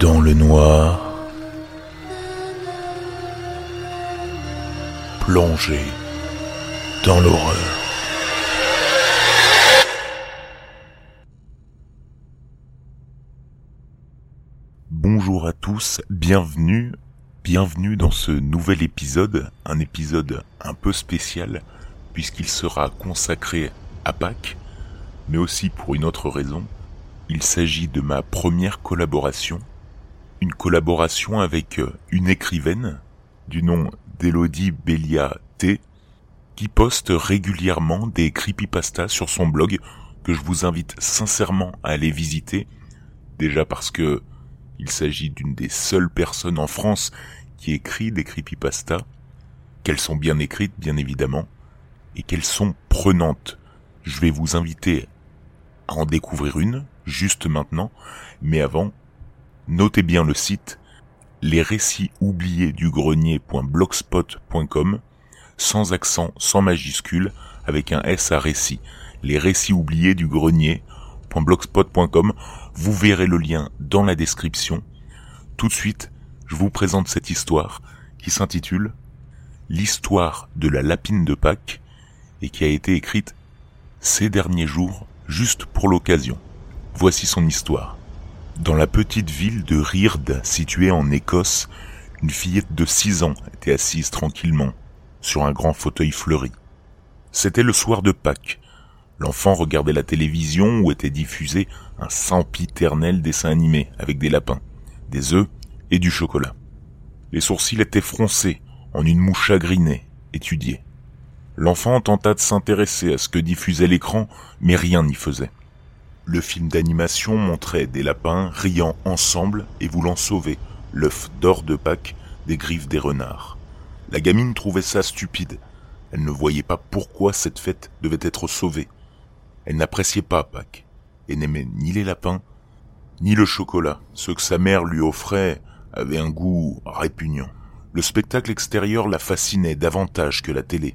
dans le noir, plongé dans l'horreur. Bonjour à tous, bienvenue, bienvenue dans ce nouvel épisode, un épisode un peu spécial puisqu'il sera consacré à Pâques, mais aussi pour une autre raison. Il s'agit de ma première collaboration une collaboration avec euh, une écrivaine du nom d'Elodie Belia T qui poste régulièrement des creepypastas sur son blog que je vous invite sincèrement à aller visiter déjà parce que il s'agit d'une des seules personnes en France qui écrit des creepypastas qu'elles sont bien écrites bien évidemment et qu'elles sont prenantes. Je vais vous inviter à en découvrir une juste maintenant mais avant Notez bien le site les récits oubliés du grenier.blogspot.com sans accent, sans majuscule, avec un S à récit. Les récits oubliés du grenier.blogspot.com. Vous verrez le lien dans la description. Tout de suite, je vous présente cette histoire qui s'intitule L'histoire de la lapine de Pâques et qui a été écrite ces derniers jours juste pour l'occasion. Voici son histoire. Dans la petite ville de Ryrd, située en Écosse, une fillette de 6 ans était assise tranquillement sur un grand fauteuil fleuri. C'était le soir de Pâques. L'enfant regardait la télévision où était diffusé un sempiternel dessin animé avec des lapins, des œufs et du chocolat. Les sourcils étaient froncés en une moue chagrinée, étudiée. L'enfant tenta de s'intéresser à ce que diffusait l'écran, mais rien n'y faisait. Le film d'animation montrait des lapins riant ensemble et voulant sauver l'œuf d'or de Pâques des griffes des renards. La gamine trouvait ça stupide. Elle ne voyait pas pourquoi cette fête devait être sauvée. Elle n'appréciait pas Pâques et n'aimait ni les lapins ni le chocolat. Ce que sa mère lui offrait avait un goût répugnant. Le spectacle extérieur la fascinait davantage que la télé.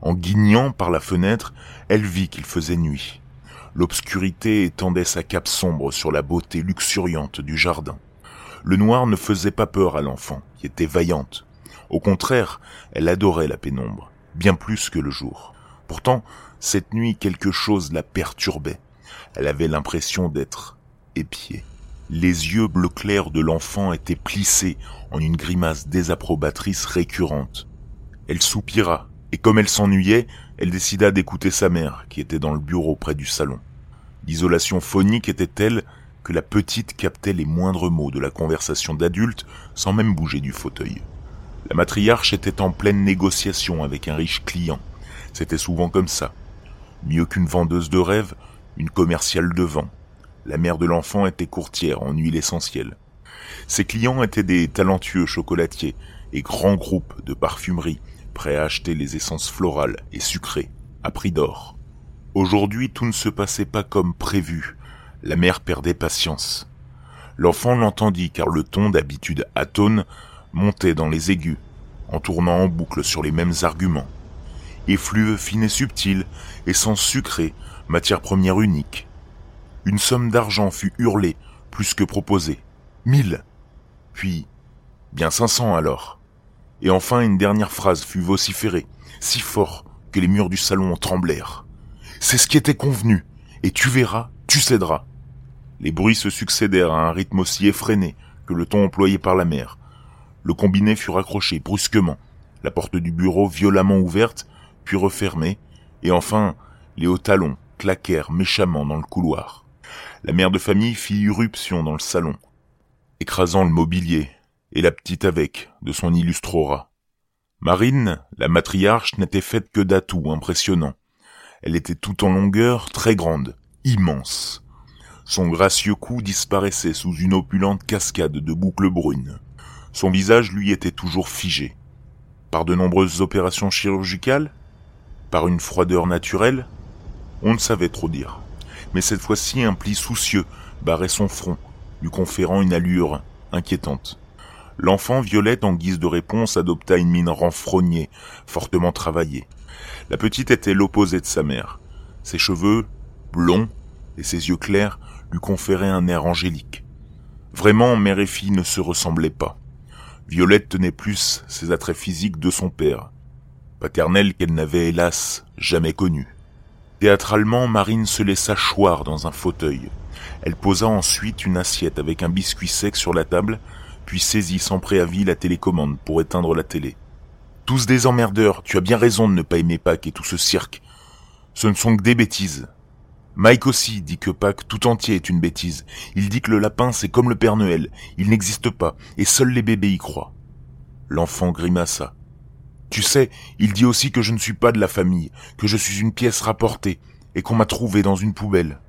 En guignant par la fenêtre, elle vit qu'il faisait nuit. L'obscurité étendait sa cape sombre sur la beauté luxuriante du jardin. Le noir ne faisait pas peur à l'enfant, qui était vaillante. Au contraire, elle adorait la pénombre, bien plus que le jour. Pourtant, cette nuit, quelque chose la perturbait. Elle avait l'impression d'être épiée. Les yeux bleu clair de l'enfant étaient plissés en une grimace désapprobatrice récurrente. Elle soupira, et comme elle s'ennuyait, elle décida d'écouter sa mère, qui était dans le bureau près du salon. L'isolation phonique était telle que la petite captait les moindres mots de la conversation d'adulte sans même bouger du fauteuil. La matriarche était en pleine négociation avec un riche client. C'était souvent comme ça. Mieux qu'une vendeuse de rêves, une commerciale de vent. La mère de l'enfant était courtière en huile essentielle. Ses clients étaient des talentueux chocolatiers et grands groupes de parfumerie prêts à acheter les essences florales et sucrées à prix d'or. Aujourd'hui, tout ne se passait pas comme prévu. La mère perdait patience. L'enfant l'entendit car le ton d'habitude atone montait dans les aigus, en tournant en boucle sur les mêmes arguments. Effluve fine et subtil, essence sucrée, matière première unique. Une somme d'argent fut hurlée, plus que proposée. Mille. Puis, bien cinq cents alors. Et enfin une dernière phrase fut vociférée, si fort que les murs du salon tremblèrent. C'est ce qui était convenu, et tu verras, tu céderas. Les bruits se succédèrent à un rythme aussi effréné que le ton employé par la mère. Le combiné fut raccroché brusquement, la porte du bureau violemment ouverte, puis refermée, et enfin les hauts talons claquèrent méchamment dans le couloir. La mère de famille fit irruption dans le salon, écrasant le mobilier, et la petite avec, de son illustre aura. Marine, la matriarche, n'était faite que d'atouts impressionnants. Elle était tout en longueur, très grande, immense. Son gracieux cou disparaissait sous une opulente cascade de boucles brunes. Son visage, lui, était toujours figé. Par de nombreuses opérations chirurgicales Par une froideur naturelle On ne savait trop dire. Mais cette fois-ci, un pli soucieux barrait son front, lui conférant une allure inquiétante. L'enfant Violette, en guise de réponse, adopta une mine renfrognée, fortement travaillée. La petite était l'opposé de sa mère. Ses cheveux, blonds, et ses yeux clairs lui conféraient un air angélique. Vraiment, mère et fille ne se ressemblaient pas. Violette tenait plus ses attraits physiques de son père, paternel qu'elle n'avait hélas jamais connu. Théâtralement, Marine se laissa choir dans un fauteuil. Elle posa ensuite une assiette avec un biscuit sec sur la table, puis saisit sans préavis la télécommande pour éteindre la télé. Tous des emmerdeurs, tu as bien raison de ne pas aimer Pâques et tout ce cirque. Ce ne sont que des bêtises. Mike aussi dit que Pâques tout entier est une bêtise. Il dit que le lapin c'est comme le Père Noël, il n'existe pas, et seuls les bébés y croient. L'enfant grimaça. Tu sais, il dit aussi que je ne suis pas de la famille, que je suis une pièce rapportée, et qu'on m'a trouvé dans une poubelle.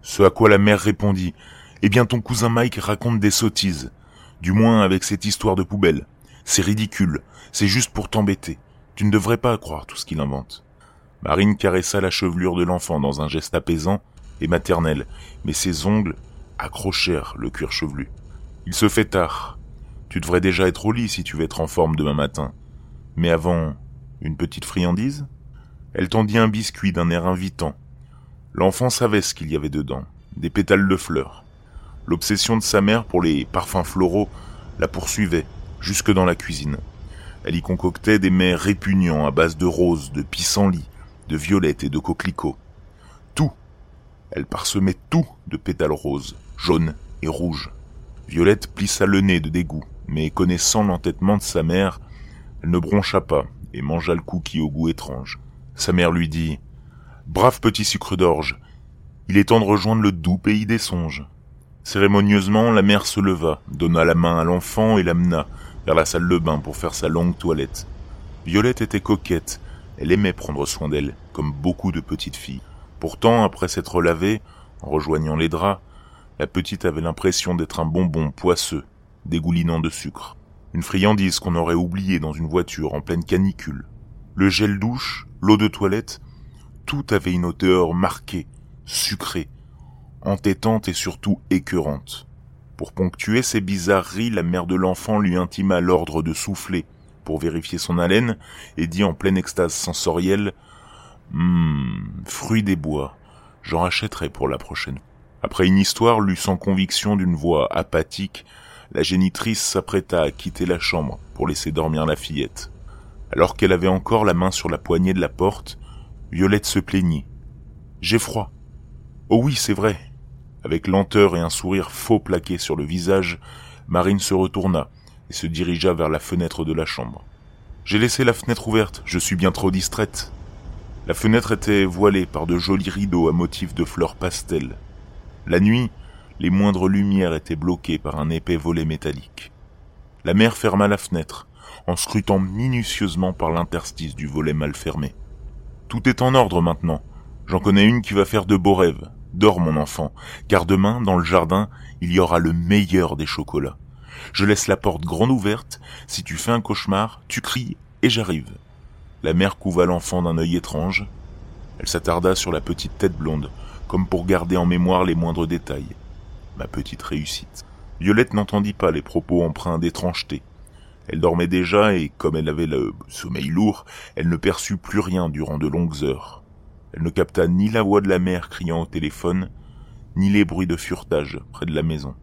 Ce à quoi la mère répondit, Eh bien ton cousin Mike raconte des sottises. Du moins avec cette histoire de poubelle. C'est ridicule, c'est juste pour t'embêter. Tu ne devrais pas croire tout ce qu'il invente. Marine caressa la chevelure de l'enfant dans un geste apaisant et maternel, mais ses ongles accrochèrent le cuir chevelu. Il se fait tard. Tu devrais déjà être au lit si tu veux être en forme demain matin. Mais avant, une petite friandise? Elle tendit un biscuit d'un air invitant. L'enfant savait ce qu'il y avait dedans, des pétales de fleurs. L'obsession de sa mère pour les parfums floraux la poursuivait jusque dans la cuisine. Elle y concoctait des mets répugnants à base de roses, de pissenlits, de violettes et de coquelicots. Tout. Elle parsemait tout de pétales roses, jaunes et rouges. Violette plissa le nez de dégoût, mais connaissant l'entêtement de sa mère, elle ne broncha pas et mangea le cookie au goût étrange. Sa mère lui dit Brave petit sucre d'orge, il est temps de rejoindre le doux pays des songes. Cérémonieusement, la mère se leva, donna la main à l'enfant et l'amena vers la salle de bain pour faire sa longue toilette. Violette était coquette, elle aimait prendre soin d'elle, comme beaucoup de petites filles. Pourtant, après s'être lavée, en rejoignant les draps, la petite avait l'impression d'être un bonbon poisseux, dégoulinant de sucre. Une friandise qu'on aurait oubliée dans une voiture en pleine canicule. Le gel douche, l'eau de toilette, tout avait une odeur marquée, sucrée, entêtante et surtout écœurante. Pour ponctuer ces bizarreries, la mère de l'enfant lui intima l'ordre de souffler pour vérifier son haleine et dit en pleine extase sensorielle Hum, fruit des bois, j'en rachèterai pour la prochaine. Après une histoire lue sans conviction d'une voix apathique, la génitrice s'apprêta à quitter la chambre pour laisser dormir la fillette. Alors qu'elle avait encore la main sur la poignée de la porte, Violette se plaignit. J'ai froid. Oh oui, c'est vrai. Avec lenteur et un sourire faux plaqué sur le visage, Marine se retourna et se dirigea vers la fenêtre de la chambre. J'ai laissé la fenêtre ouverte, je suis bien trop distraite. La fenêtre était voilée par de jolis rideaux à motifs de fleurs pastel. La nuit, les moindres lumières étaient bloquées par un épais volet métallique. La mère ferma la fenêtre, en scrutant minutieusement par l'interstice du volet mal fermé. Tout est en ordre maintenant. J'en connais une qui va faire de beaux rêves. Dors mon enfant, car demain, dans le jardin, il y aura le meilleur des chocolats. Je laisse la porte grande ouverte, si tu fais un cauchemar, tu cries, et j'arrive. La mère couva l'enfant d'un œil étrange. Elle s'attarda sur la petite tête blonde, comme pour garder en mémoire les moindres détails ma petite réussite. Violette n'entendit pas les propos empreints d'étrangeté. Elle dormait déjà et, comme elle avait le sommeil lourd, elle ne perçut plus rien durant de longues heures. Elle ne capta ni la voix de la mère criant au téléphone, ni les bruits de furetage près de la maison.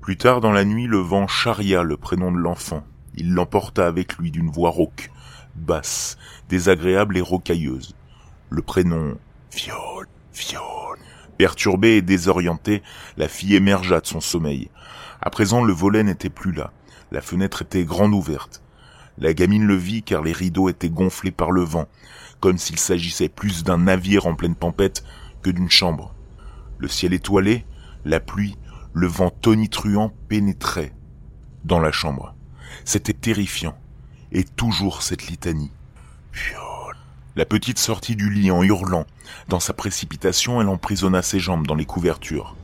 Plus tard dans la nuit, le vent charria le prénom de l'enfant. Il l'emporta avec lui d'une voix rauque, basse, désagréable et rocailleuse. Le prénom Viol, Viol. Perturbée et désorientée, la fille émergea de son sommeil. À présent, le volet n'était plus là. La fenêtre était grande ouverte. La gamine le vit car les rideaux étaient gonflés par le vent, comme s'il s'agissait plus d'un navire en pleine tempête que d'une chambre. Le ciel étoilé, la pluie, le vent tonitruant pénétraient dans la chambre. C'était terrifiant. Et toujours cette litanie. La petite sortit du lit en hurlant. Dans sa précipitation, elle emprisonna ses jambes dans les couvertures.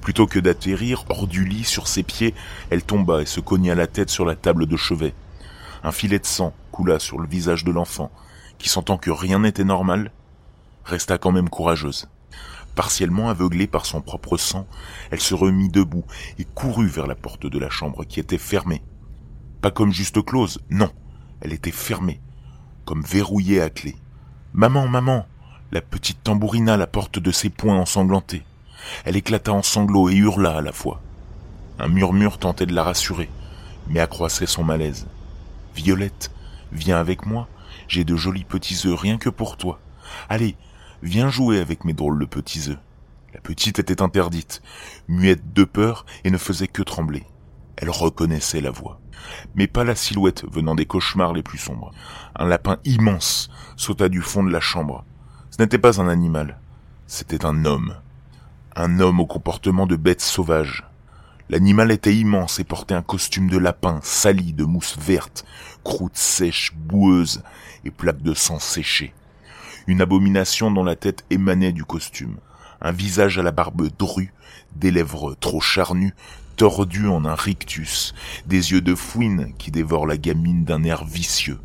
Plutôt que d'atterrir hors du lit sur ses pieds, elle tomba et se cogna la tête sur la table de chevet. Un filet de sang coula sur le visage de l'enfant, qui sentant que rien n'était normal, resta quand même courageuse. Partiellement aveuglée par son propre sang, elle se remit debout et courut vers la porte de la chambre qui était fermée. Pas comme juste close, non, elle était fermée, comme verrouillée à clé. Maman, maman La petite tambourina la porte de ses poings ensanglantés. Elle éclata en sanglots et hurla à la fois. Un murmure tentait de la rassurer, mais accroissait son malaise. Violette, viens avec moi, j'ai de jolis petits œufs rien que pour toi. Allez, viens jouer avec mes drôles de petits œufs. La petite était interdite, muette de peur et ne faisait que trembler. Elle reconnaissait la voix, mais pas la silhouette venant des cauchemars les plus sombres. Un lapin immense sauta du fond de la chambre. Ce n'était pas un animal, c'était un homme. Un homme au comportement de bête sauvage. L'animal était immense et portait un costume de lapin sali de mousse verte, croûte sèche, boueuse et plaques de sang séchées. Une abomination dont la tête émanait du costume. Un visage à la barbe drue, des lèvres trop charnues, tordues en un rictus, des yeux de fouine qui dévorent la gamine d'un air vicieux.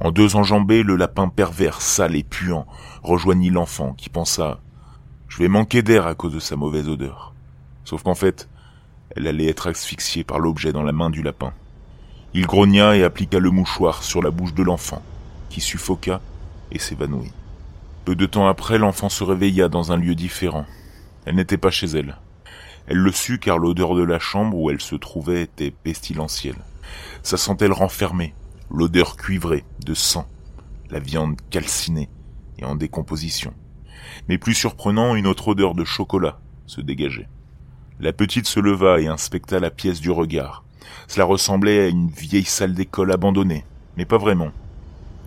En deux enjambées, le lapin pervers, sale et puant, rejoignit l'enfant qui pensa Je vais manquer d'air à cause de sa mauvaise odeur. Sauf qu'en fait, elle allait être asphyxiée par l'objet dans la main du lapin. Il grogna et appliqua le mouchoir sur la bouche de l'enfant, qui suffoqua et s'évanouit. Peu de temps après, l'enfant se réveilla dans un lieu différent. Elle n'était pas chez elle. Elle le sut car l'odeur de la chambre où elle se trouvait était pestilentielle. Sa santé le renfermait, l'odeur cuivrée de sang, la viande calcinée et en décomposition. Mais plus surprenant, une autre odeur de chocolat se dégageait. La petite se leva et inspecta la pièce du regard. Cela ressemblait à une vieille salle d'école abandonnée, mais pas vraiment.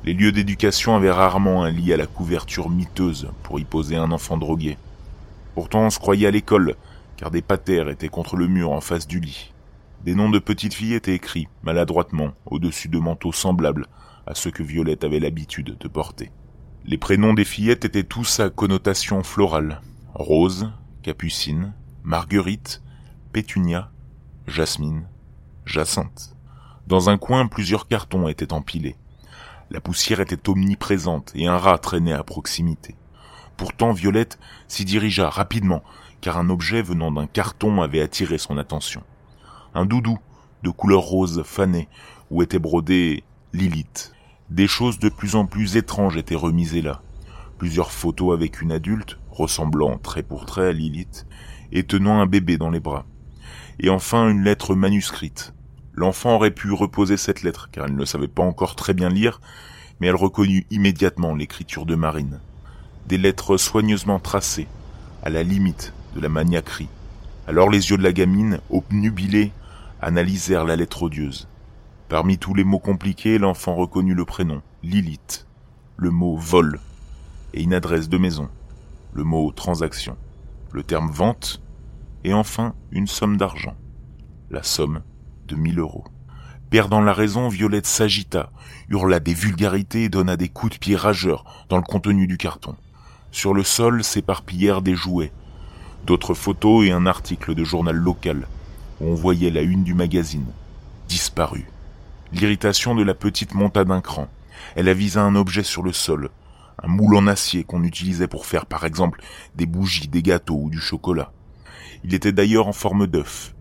Les lieux d'éducation avaient rarement un lit à la couverture miteuse pour y poser un enfant drogué. Pourtant on se croyait à l'école, car des patères étaient contre le mur en face du lit. Des noms de petites filles étaient écrits, maladroitement, au-dessus de manteaux semblables à ceux que Violette avait l'habitude de porter. Les prénoms des fillettes étaient tous à connotation florale. Rose, Capucine, Marguerite, Pétunia, Jasmine, Jacinthe. Dans un coin, plusieurs cartons étaient empilés. La poussière était omniprésente et un rat traînait à proximité. Pourtant, Violette s'y dirigea rapidement, car un objet venant d'un carton avait attiré son attention. Un doudou de couleur rose fané, où était brodé Lilith. Des choses de plus en plus étranges étaient remisées là. Plusieurs photos avec une adulte, ressemblant trait pour trait à Lilith, et tenant un bébé dans les bras. Et enfin une lettre manuscrite. L'enfant aurait pu reposer cette lettre, car elle ne savait pas encore très bien lire, mais elle reconnut immédiatement l'écriture de Marine. Des lettres soigneusement tracées, à la limite de la maniaquerie. Alors les yeux de la gamine, obnubilés, analysèrent la lettre odieuse. Parmi tous les mots compliqués, l'enfant reconnut le prénom, Lilith, le mot vol, et une adresse de maison, le mot transaction le terme vente, et enfin une somme d'argent, la somme de mille euros. Perdant la raison, Violette s'agita, hurla des vulgarités et donna des coups de pied rageurs dans le contenu du carton. Sur le sol s'éparpillèrent des jouets, d'autres photos et un article de journal local, où on voyait la une du magazine. Disparu. L'irritation de la petite monta d'un cran. Elle avisa un objet sur le sol, un moule en acier qu'on utilisait pour faire par exemple des bougies, des gâteaux ou du chocolat. Il était d'ailleurs en forme d'œuf,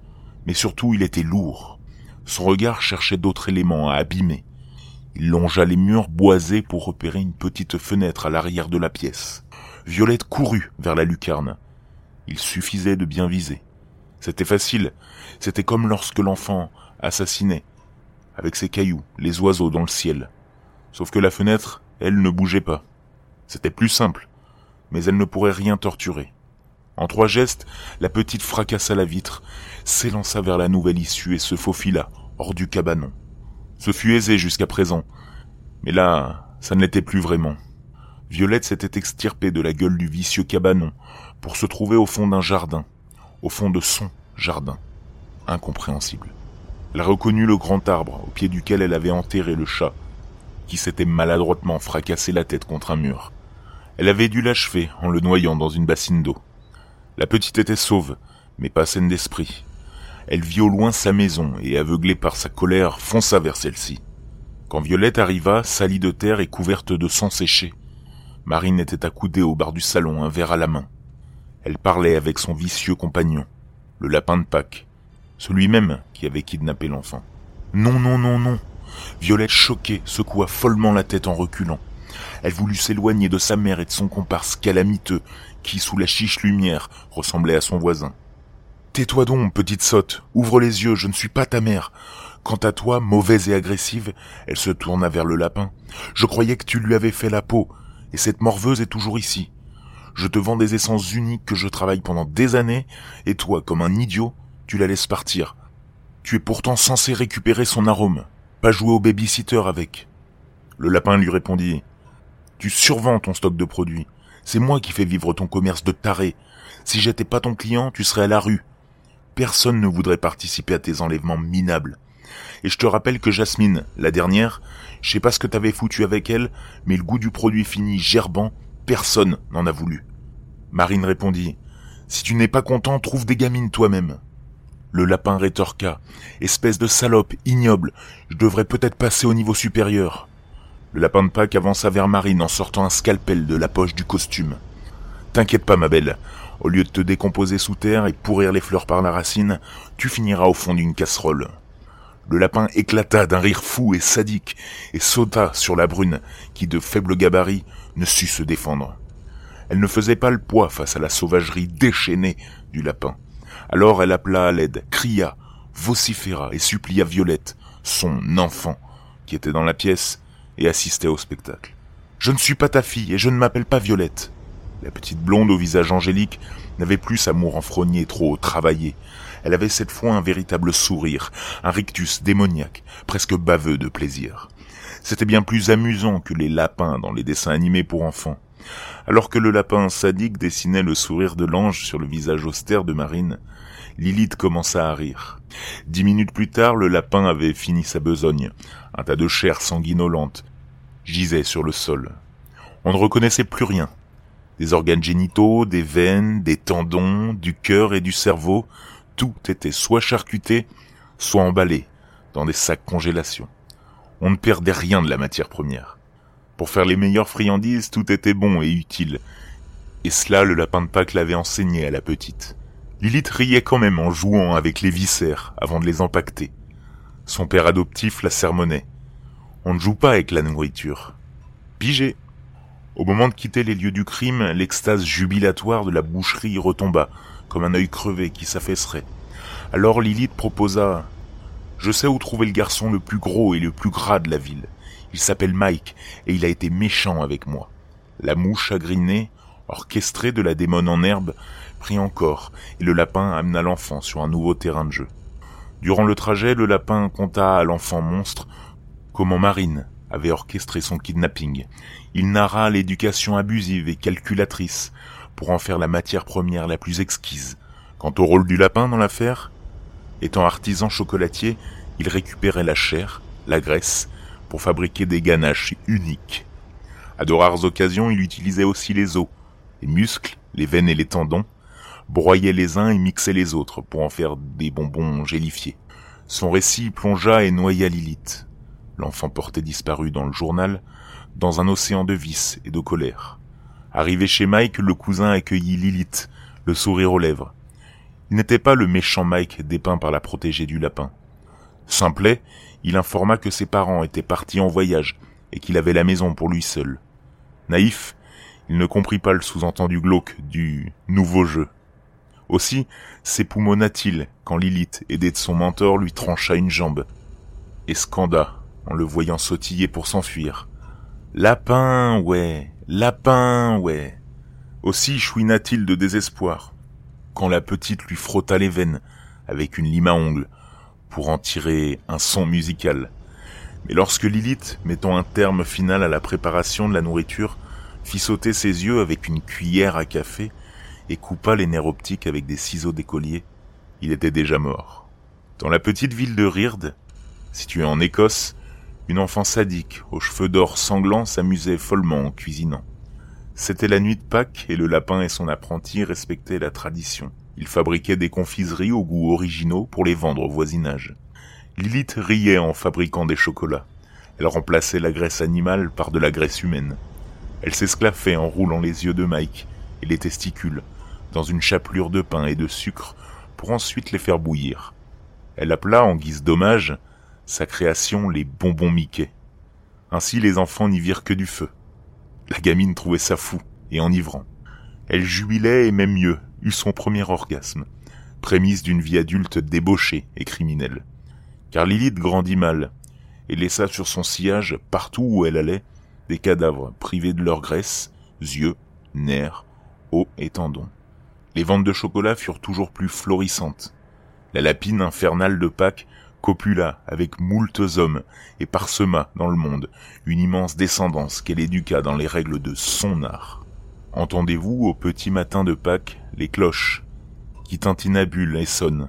mais surtout il était lourd. Son regard cherchait d'autres éléments à abîmer. Il longea les murs boisés pour repérer une petite fenêtre à l'arrière de la pièce. Violette courut vers la lucarne. Il suffisait de bien viser. C'était facile, c'était comme lorsque l'enfant assassinait, avec ses cailloux, les oiseaux dans le ciel. Sauf que la fenêtre, elle ne bougeait pas. C'était plus simple, mais elle ne pourrait rien torturer. En trois gestes, la petite fracassa la vitre, s'élança vers la nouvelle issue et se faufila hors du cabanon. Ce fut aisé jusqu'à présent, mais là, ça ne l'était plus vraiment. Violette s'était extirpée de la gueule du vicieux cabanon pour se trouver au fond d'un jardin, au fond de son jardin. Incompréhensible. Elle reconnut le grand arbre au pied duquel elle avait enterré le chat, qui s'était maladroitement fracassé la tête contre un mur. Elle avait dû l'achever en le noyant dans une bassine d'eau. La petite était sauve, mais pas saine d'esprit. Elle vit au loin sa maison et, aveuglée par sa colère, fonça vers celle-ci. Quand Violette arriva, salie de terre et couverte de sang séché, Marine était accoudée au bar du salon, un verre à la main. Elle parlait avec son vicieux compagnon, le lapin de Pâques, celui même qui avait kidnappé l'enfant. Non, non, non, non. Violette, choquée, secoua follement la tête en reculant. Elle voulut s'éloigner de sa mère et de son comparse calamiteux, qui, sous la chiche lumière, ressemblait à son voisin. Tais-toi donc, petite sotte, ouvre les yeux, je ne suis pas ta mère. Quant à toi, mauvaise et agressive, elle se tourna vers le lapin. Je croyais que tu lui avais fait la peau, et cette morveuse est toujours ici. Je te vends des essences uniques que je travaille pendant des années, et toi, comme un idiot, tu la laisses partir. Tu es pourtant censé récupérer son arôme, pas jouer au babysitter avec. Le lapin lui répondit. Tu survends ton stock de produits. C'est moi qui fais vivre ton commerce de taré. Si j'étais pas ton client, tu serais à la rue. Personne ne voudrait participer à tes enlèvements minables. Et je te rappelle que Jasmine, la dernière, je sais pas ce que t'avais foutu avec elle, mais le goût du produit fini gerbant, personne n'en a voulu. Marine répondit, Si tu n'es pas content, trouve des gamines toi-même. Le lapin rétorqua, Espèce de salope, ignoble, je devrais peut-être passer au niveau supérieur. Le lapin de Pâques avança vers Marine en sortant un scalpel de la poche du costume. T'inquiète pas, ma belle, au lieu de te décomposer sous terre et pourrir les fleurs par la racine, tu finiras au fond d'une casserole. Le lapin éclata d'un rire fou et sadique et sauta sur la brune, qui de faible gabarit ne sut se défendre. Elle ne faisait pas le poids face à la sauvagerie déchaînée du lapin. Alors elle appela à l'aide, cria, vociféra et supplia Violette, son enfant, qui était dans la pièce et assistait au spectacle. Je ne suis pas ta fille et je ne m'appelle pas Violette. La petite blonde au visage angélique n'avait plus sa moue enfrognée trop travaillée. Elle avait cette fois un véritable sourire, un rictus démoniaque, presque baveux de plaisir. C'était bien plus amusant que les lapins dans les dessins animés pour enfants. Alors que le lapin sadique dessinait le sourire de l'ange sur le visage austère de Marine, Lilith commença à rire. Dix minutes plus tard, le lapin avait fini sa besogne. Un tas de chair sanguinolente gisait sur le sol. On ne reconnaissait plus rien des organes génitaux, des veines, des tendons, du cœur et du cerveau, tout était soit charcuté, soit emballé dans des sacs congélation. On ne perdait rien de la matière première. Pour faire les meilleures friandises, tout était bon et utile. Et cela, le lapin de Pâques l'avait enseigné à la petite. Lilith riait quand même en jouant avec les viscères avant de les empaqueter. Son père adoptif la sermonnait. On ne joue pas avec la nourriture. Pigé. Au moment de quitter les lieux du crime, l'extase jubilatoire de la boucherie retomba, comme un œil crevé qui s'affaisserait. Alors Lilith proposa Je sais où trouver le garçon le plus gros et le plus gras de la ville. Il s'appelle Mike, et il a été méchant avec moi. La mouche chagrinée, orchestrée de la démone en herbe, prit encore, et le lapin amena l'enfant sur un nouveau terrain de jeu. Durant le trajet, le lapin conta à l'enfant monstre comment Marine, avait orchestré son kidnapping. Il narra l'éducation abusive et calculatrice pour en faire la matière première la plus exquise. Quant au rôle du lapin dans l'affaire, étant artisan chocolatier, il récupérait la chair, la graisse, pour fabriquer des ganaches uniques. À de rares occasions, il utilisait aussi les os, les muscles, les veines et les tendons, broyait les uns et mixait les autres pour en faire des bonbons gélifiés. Son récit plongea et noya Lilith l'enfant porté disparu dans le journal, dans un océan de vices et de colère. Arrivé chez Mike, le cousin accueillit Lilith, le sourire aux lèvres. Il n'était pas le méchant Mike dépeint par la protégée du lapin. Simplet, il informa que ses parents étaient partis en voyage et qu'il avait la maison pour lui seul. Naïf, il ne comprit pas le sous-entendu glauque du nouveau jeu. Aussi s'époumonna-t-il quand Lilith, aidée de son mentor, lui trancha une jambe. Et scanda en le voyant sautiller pour s'enfuir. Lapin, ouais, lapin, ouais. Aussi chouina-t-il de désespoir, quand la petite lui frotta les veines avec une lime à ongles pour en tirer un son musical. Mais lorsque Lilith, mettant un terme final à la préparation de la nourriture, fit sauter ses yeux avec une cuillère à café et coupa les nerfs optiques avec des ciseaux d'écolier, il était déjà mort. Dans la petite ville de Rird, située en Écosse, une enfant sadique, aux cheveux d'or sanglants, s'amusait follement en cuisinant. C'était la nuit de Pâques et le lapin et son apprenti respectaient la tradition. Ils fabriquaient des confiseries aux goûts originaux pour les vendre au voisinage. Lilith riait en fabriquant des chocolats. Elle remplaçait la graisse animale par de la graisse humaine. Elle s'esclaffait en roulant les yeux de Mike et les testicules dans une chapelure de pain et de sucre pour ensuite les faire bouillir. Elle appela en guise d'hommage sa création les bonbons Mickey. Ainsi les enfants n'y virent que du feu. La gamine trouvait ça fou et enivrant. Elle jubilait et même mieux, eut son premier orgasme. prémisse d'une vie adulte débauchée et criminelle. Car Lilith grandit mal, et laissa sur son sillage, partout où elle allait, des cadavres privés de leur graisse, yeux, nerfs, os et tendons. Les ventes de chocolat furent toujours plus florissantes. La lapine infernale de Pâques copula avec moultes hommes et parsema dans le monde une immense descendance qu'elle éduqua dans les règles de son art. Entendez-vous au petit matin de Pâques les cloches qui tintinabulent et sonnent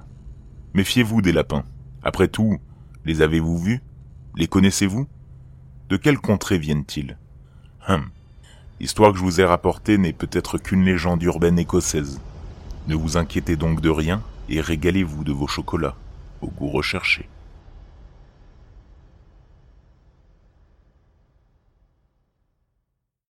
Méfiez-vous des lapins. Après tout, les avez-vous vus? Les connaissez-vous? De quelle contrée viennent-ils? Hum. L'histoire que je vous ai rapportée n'est peut-être qu'une légende urbaine écossaise. Ne vous inquiétez donc de rien et régalez-vous de vos chocolats, au goût recherché.